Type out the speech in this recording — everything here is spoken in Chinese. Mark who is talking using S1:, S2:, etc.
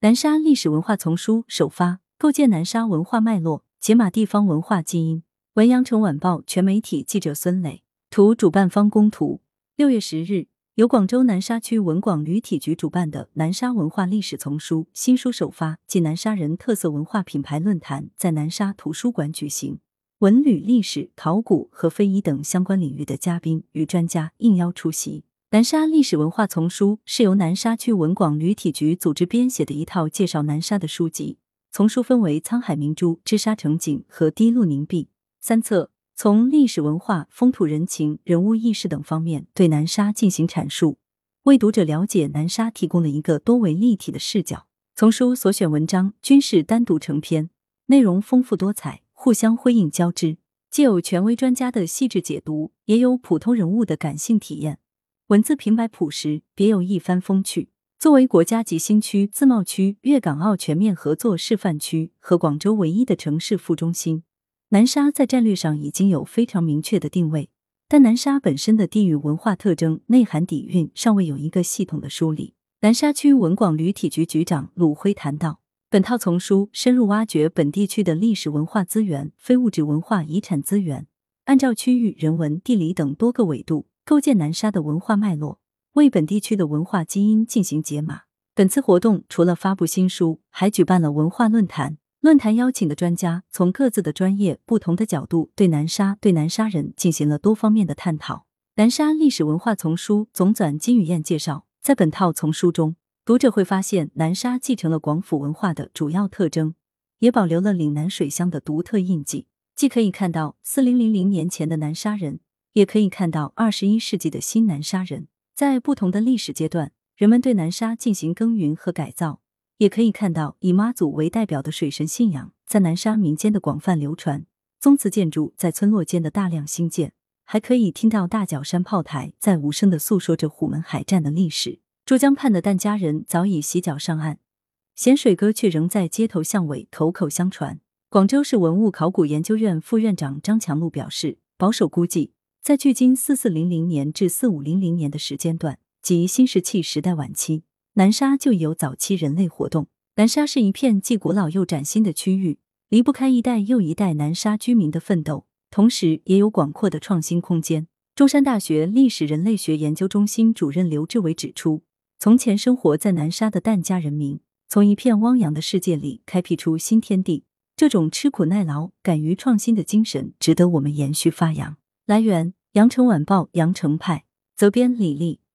S1: 南沙历史文化丛书首发，构建南沙文化脉络，解码地方文化基因。文阳城晚报全媒体记者孙磊图，主办方供图。六月十日，由广州南沙区文广旅体局主办的《南沙文化历史丛书》新书首发暨南沙人特色文化品牌论坛在南沙图书馆举行。文旅、历史、考古和非遗等相关领域的嘉宾与专家应邀出席。南沙历史文化丛书是由南沙区文广旅体局组织编写的一套介绍南沙的书籍。丛书分为《沧海明珠》《织沙成景》和《滴露凝碧》三册，从历史文化、风土人情、人物轶事等方面对南沙进行阐述，为读者了解南沙提供了一个多维立体的视角。丛书所选文章均是单独成篇，内容丰富多彩，互相辉映交织，既有权威专家的细致解读，也有普通人物的感性体验。文字平白朴实，别有一番风趣。作为国家级新区自贸区、粤港澳全面合作示范区和广州唯一的城市副中心，南沙在战略上已经有非常明确的定位。但南沙本身的地域文化特征、内涵底蕴尚未有一个系统的梳理。南沙区文广旅体局局长鲁辉谈到，本套丛书深入挖掘本地区的历史文化资源、非物质文化遗产资源，按照区域、人文、地理等多个维度。构建南沙的文化脉络，为本地区的文化基因进行解码。本次活动除了发布新书，还举办了文化论坛。论坛邀请的专家从各自的专业、不同的角度，对南沙、对南沙人进行了多方面的探讨。南沙历史文化丛书总纂金雨燕介绍，在本套丛书中，读者会发现南沙继承了广府文化的主要特征，也保留了岭南水乡的独特印记。既可以看到四零零零年前的南沙人。也可以看到，二十一世纪的新南沙人在不同的历史阶段，人们对南沙进行耕耘和改造；也可以看到以妈祖为代表的水神信仰在南沙民间的广泛流传，宗祠建筑在村落间的大量兴建，还可以听到大角山炮台在无声的诉说着虎门海战的历史。珠江畔的疍家人早已洗脚上岸，咸水歌却仍在街头巷尾口口相传。广州市文物考古研究院副院长张强路表示，保守估计。在距今四四零零年至四五零零年的时间段，即新石器时代晚期，南沙就有早期人类活动。南沙是一片既古老又崭新的区域，离不开一代又一代南沙居民的奋斗，同时也有广阔的创新空间。中山大学历史人类学研究中心主任刘志伟指出，从前生活在南沙的疍家人民，从一片汪洋的世界里开辟出新天地，这种吃苦耐劳、敢于创新的精神，值得我们延续发扬。来源。羊城晚报羊城派责编李丽。